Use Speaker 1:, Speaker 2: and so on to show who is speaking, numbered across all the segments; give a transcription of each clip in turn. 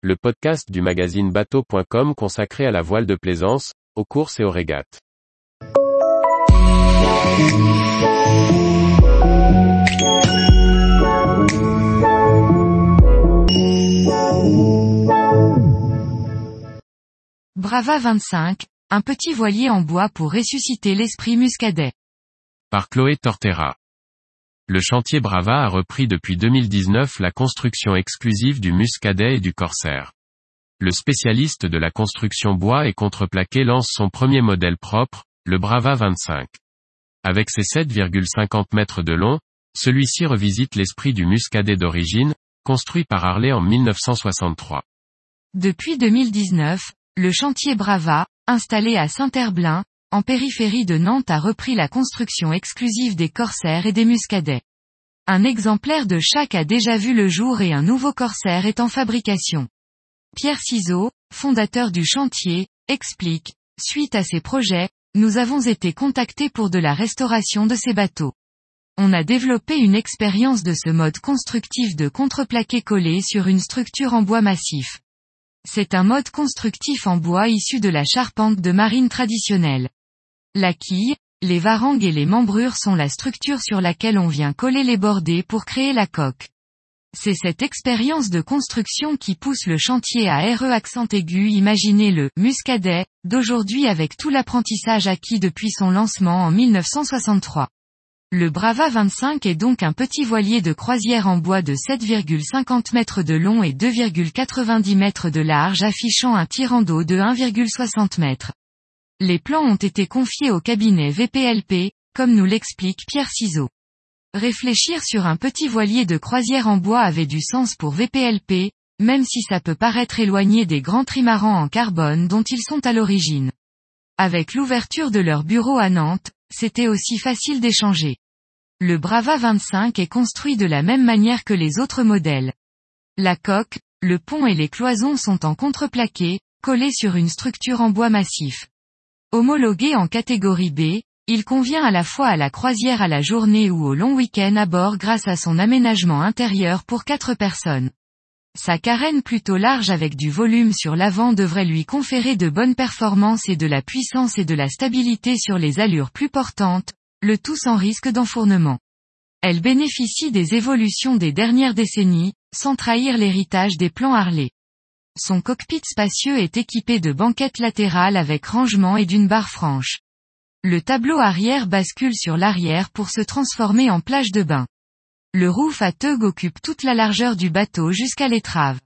Speaker 1: le podcast du magazine bateau.com consacré à la voile de plaisance, aux courses et aux régates.
Speaker 2: Brava 25, un petit voilier en bois pour ressusciter l'esprit muscadet.
Speaker 1: Par Chloé Tortera. Le chantier Brava a repris depuis 2019 la construction exclusive du Muscadet et du Corsair. Le spécialiste de la construction bois et contreplaqué lance son premier modèle propre, le Brava 25. Avec ses 7,50 mètres de long, celui-ci revisite l'esprit du Muscadet d'origine, construit par Harley en 1963.
Speaker 2: Depuis 2019, le chantier Brava, installé à Saint-Herblain, en périphérie de Nantes a repris la construction exclusive des corsaires et des muscadets. Un exemplaire de chaque a déjà vu le jour et un nouveau corsaire est en fabrication. Pierre Ciseaux, fondateur du chantier, explique, suite à ces projets, nous avons été contactés pour de la restauration de ces bateaux. On a développé une expérience de ce mode constructif de contreplaqué collé sur une structure en bois massif. C'est un mode constructif en bois issu de la charpente de marine traditionnelle. La quille, les varangues et les membrures sont la structure sur laquelle on vient coller les bordées pour créer la coque. C'est cette expérience de construction qui pousse le chantier à RE accent aigu imaginer le Muscadet d'aujourd'hui avec tout l'apprentissage acquis depuis son lancement en 1963. Le Brava 25 est donc un petit voilier de croisière en bois de 7,50 mètres de long et 2,90 mètres de large affichant un tirant d'eau de 1,60 mètres. Les plans ont été confiés au cabinet VPLP, comme nous l'explique Pierre Ciseaux. Réfléchir sur un petit voilier de croisière en bois avait du sens pour VPLP, même si ça peut paraître éloigné des grands trimarans en carbone dont ils sont à l'origine. Avec l'ouverture de leur bureau à Nantes, c'était aussi facile d'échanger. Le Brava 25 est construit de la même manière que les autres modèles. La coque, le pont et les cloisons sont en contreplaqué, collés sur une structure en bois massif. Homologué en catégorie B, il convient à la fois à la croisière à la journée ou au long week-end à bord grâce à son aménagement intérieur pour quatre personnes. Sa carène plutôt large avec du volume sur l'avant devrait lui conférer de bonnes performances et de la puissance et de la stabilité sur les allures plus portantes, le tout sans risque d'enfournement. Elle bénéficie des évolutions des dernières décennies, sans trahir l'héritage des plans Harley. Son cockpit spacieux est équipé de banquettes latérales avec rangement et d'une barre franche. Le tableau arrière bascule sur l'arrière pour se transformer en plage de bain. Le roof à teug occupe toute la largeur du bateau jusqu'à l'étrave.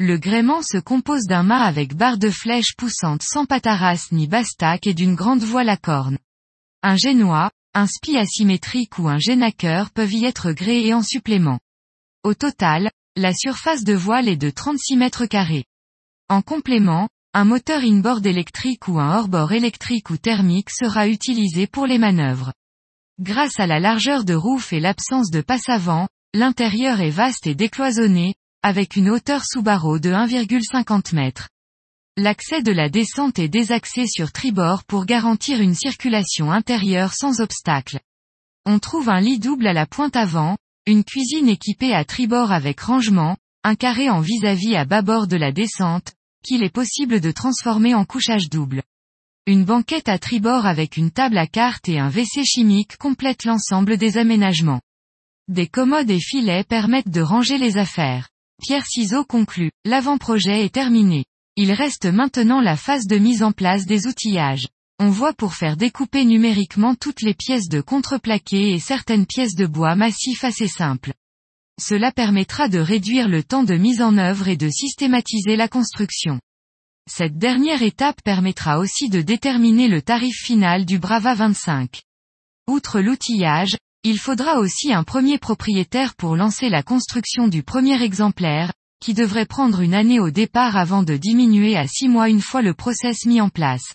Speaker 2: Le gréement se compose d'un mât avec barre de flèche poussante sans pataras ni bastac et d'une grande voile à cornes. Un génois, un spi asymétrique ou un génaqueur peuvent y être gréés en supplément. Au total, la surface de voile est de 36 mètres carrés. En complément, un moteur inboard électrique ou un hors-bord électrique ou thermique sera utilisé pour les manœuvres. Grâce à la largeur de roof et l'absence de passe avant, l'intérieur est vaste et décloisonné, avec une hauteur sous barreau de 1,50 m. L'accès de la descente est désaxé sur tribord pour garantir une circulation intérieure sans obstacle. On trouve un lit double à la pointe avant, une cuisine équipée à tribord avec rangement, un carré en vis-à-vis -à, bâbord de la descente, qu'il est possible de transformer en couchage double. Une banquette à tribord avec une table à cartes et un WC chimique complètent l'ensemble des aménagements. Des commodes et filets permettent de ranger les affaires. Pierre Ciseaux conclut, l'avant-projet est terminé. Il reste maintenant la phase de mise en place des outillages on voit pour faire découper numériquement toutes les pièces de contreplaqué et certaines pièces de bois massif assez simples. Cela permettra de réduire le temps de mise en œuvre et de systématiser la construction. Cette dernière étape permettra aussi de déterminer le tarif final du Brava 25. Outre l'outillage, il faudra aussi un premier propriétaire pour lancer la construction du premier exemplaire, qui devrait prendre une année au départ avant de diminuer à six mois une fois le process mis en place.